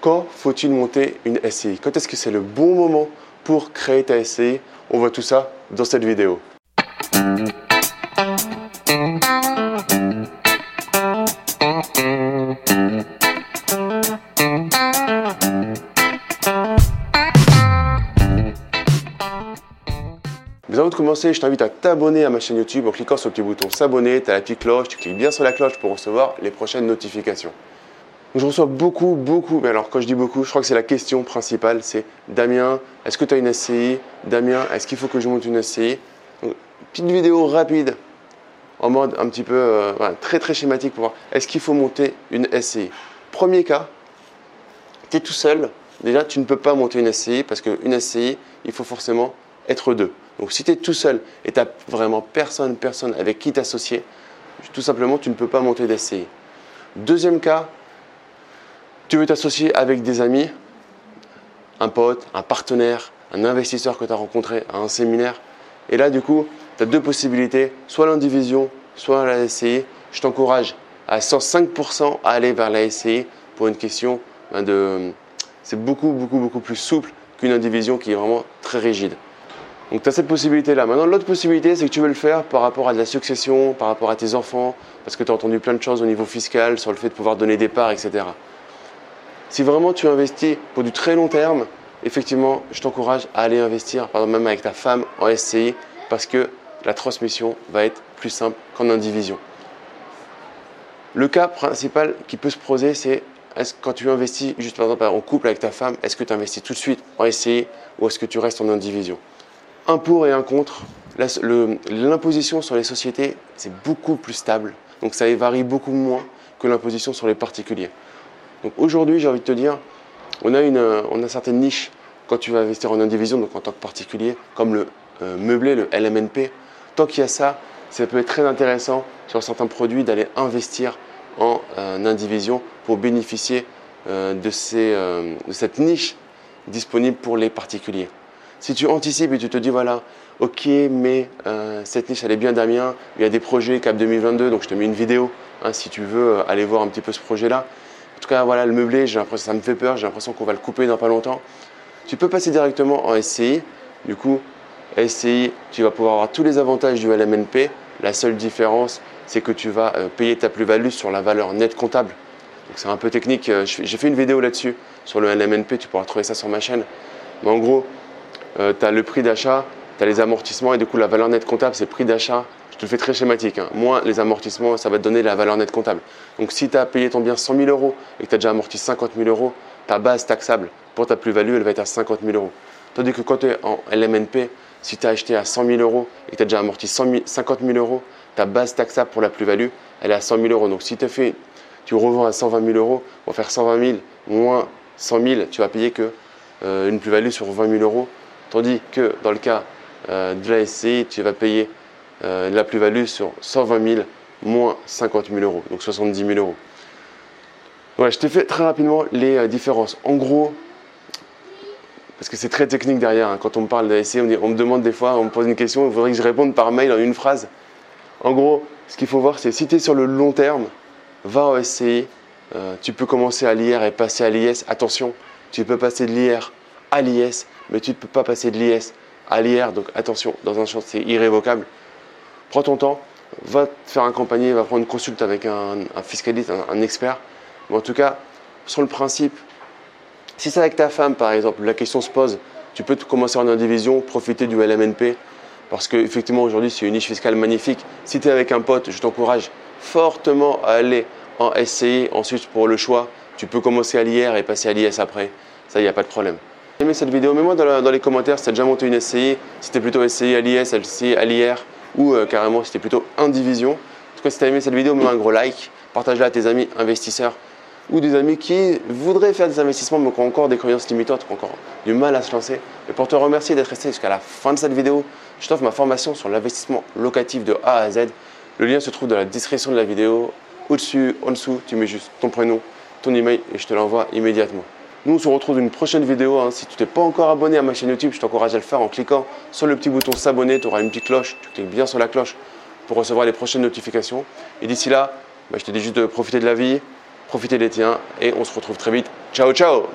Quand faut-il monter une SCI Quand est-ce que c'est le bon moment pour créer ta SCI On voit tout ça dans cette vidéo. Mais avant de commencer, je t'invite à t'abonner à ma chaîne YouTube en cliquant sur le petit bouton s'abonner, tu as la petite cloche, tu cliques bien sur la cloche pour recevoir les prochaines notifications. Je reçois beaucoup, beaucoup, mais alors quand je dis beaucoup, je crois que c'est la question principale, c'est Damien, est-ce que tu as une SCI Damien, est-ce qu'il faut que je monte une SCI Petite vidéo rapide, en mode un petit peu euh, très très schématique pour voir, est-ce qu'il faut monter une SCI Premier cas, tu es tout seul, déjà tu ne peux pas monter une SCI parce qu'une SCI, il faut forcément être deux. Donc si tu es tout seul et tu n'as vraiment personne, personne avec qui t'associer, tout simplement tu ne peux pas monter d'SCI. Deuxième cas, tu veux t'associer avec des amis, un pote, un partenaire, un investisseur que tu as rencontré à un séminaire? Et là, du coup, tu as deux possibilités, soit l'indivision, soit la SCI. Je t'encourage à 105% à aller vers la SCI pour une question ben, de... C'est beaucoup, beaucoup, beaucoup plus souple qu'une indivision qui est vraiment très rigide. Donc tu as cette possibilité-là. Maintenant, l'autre possibilité, c'est que tu veux le faire par rapport à de la succession, par rapport à tes enfants, parce que tu as entendu plein de choses au niveau fiscal, sur le fait de pouvoir donner des parts, etc. Si vraiment tu investis pour du très long terme, effectivement, je t'encourage à aller investir, par exemple même avec ta femme en SCI, parce que la transmission va être plus simple qu'en indivision. Le cas principal qui peut se poser, c'est est-ce quand tu investis juste par exemple en couple avec ta femme, est-ce que tu investis tout de suite en SCI ou est-ce que tu restes en indivision? Un pour et un contre. L'imposition sur les sociétés, c'est beaucoup plus stable. Donc ça varie beaucoup moins que l'imposition sur les particuliers. Donc aujourd'hui, j'ai envie de te dire, on a, une, on a certaines niches quand tu vas investir en indivision, donc en tant que particulier, comme le euh, meublé, le LMNP. Tant qu'il y a ça, ça peut être très intéressant sur certains produits d'aller investir en euh, indivision pour bénéficier euh, de, ces, de cette niche disponible pour les particuliers. Si tu anticipes et tu te dis, voilà, ok, mais euh, cette niche, elle est bien Damien, il y a des projets Cap 2022, donc je te mets une vidéo hein, si tu veux euh, aller voir un petit peu ce projet-là. En tout cas, voilà, le meublé, j'ai l'impression, ça me fait peur, j'ai l'impression qu'on va le couper dans pas longtemps. Tu peux passer directement en SCI. Du coup, SCI, tu vas pouvoir avoir tous les avantages du LMNP. La seule différence, c'est que tu vas euh, payer ta plus-value sur la valeur nette comptable. Donc c'est un peu technique. J'ai fait une vidéo là-dessus sur le LMNP, tu pourras trouver ça sur ma chaîne. Mais en gros, euh, tu as le prix d'achat, tu as les amortissements et du coup la valeur nette comptable c'est prix d'achat. Je te le fais très schématique. Hein. Moins les amortissements, ça va te donner la valeur nette comptable. Donc si tu as payé ton bien 100 000 euros et que tu as déjà amorti 50 000 euros, ta base taxable pour ta plus-value, elle va être à 50 000 euros. Tandis que quand tu es en LMNP, si tu as acheté à 100 000 euros et que tu as déjà amorti 50 000 euros, ta base taxable pour la plus-value, elle est à 100 000 euros. Donc si tu fait, tu revends à 120 000 euros, on va faire 120 000 moins 100 000, tu vas payer que euh, une plus-value sur 20 000 euros Tandis que dans le cas de la SCI, tu vas payer euh, la plus-value sur 120 000 moins 50 000 euros, donc 70 000 euros. je t'ai fait très rapidement les euh, différences. En gros, parce que c'est très technique derrière, hein, quand on me parle de SCI, on, me demande des fois, on me pose une question, il faudrait que je réponde par mail en une phrase. En gros, ce qu'il faut voir, c'est si tu es sur le long terme, va au SCI, tu peux commencer à l'IR et passer à l'IS. Attention, tu peux passer de l'IR à l'IS, mais tu ne peux pas passer de l'IS à l'IR. Donc attention, dans un champ, c'est irrévocable. Prends ton temps, va te faire accompagner, va prendre une consulte avec un, fiscaliste, un, expert. Mais en tout cas, sur le principe, si c'est avec ta femme, par exemple, la question se pose, tu peux commencer en indivision, profiter du LMNP, parce qu'effectivement, aujourd'hui, c'est une niche fiscale magnifique. Si tu es avec un pote, je t'encourage fortement à aller en SCI. Ensuite, pour le choix, tu peux commencer à l'IR et passer à l'IS après. Ça, il n'y a pas de problème aimé cette vidéo, mets-moi dans, les commentaires si tu as déjà monté une SCI, si tu plutôt SCI à l'IS, SCI à l'IR ou euh, carrément si tu plutôt indivision. En tout cas, si tu as aimé cette vidéo, mets-moi un gros like, partage-la à tes amis investisseurs ou des amis qui voudraient faire des investissements mais qui ont encore des croyances limitantes, qui ont encore du mal à se lancer. Et pour te remercier d'être resté jusqu'à la fin de cette vidéo, je t'offre ma formation sur l'investissement locatif de A à Z. Le lien se trouve dans la description de la vidéo. Au-dessus, en dessous, tu mets juste ton prénom, ton email et je te l'envoie immédiatement. Nous, on se retrouve dans une prochaine vidéo. Hein. Si tu t'es pas encore abonné à ma chaîne YouTube, je t'encourage à le faire en cliquant sur le petit bouton s'abonner. Tu auras une petite cloche. Tu cliques bien sur la cloche pour recevoir les prochaines notifications. Et d'ici là, bah, je te dis juste de profiter de la vie, profitez des tiens et on se retrouve très vite. Ciao ciao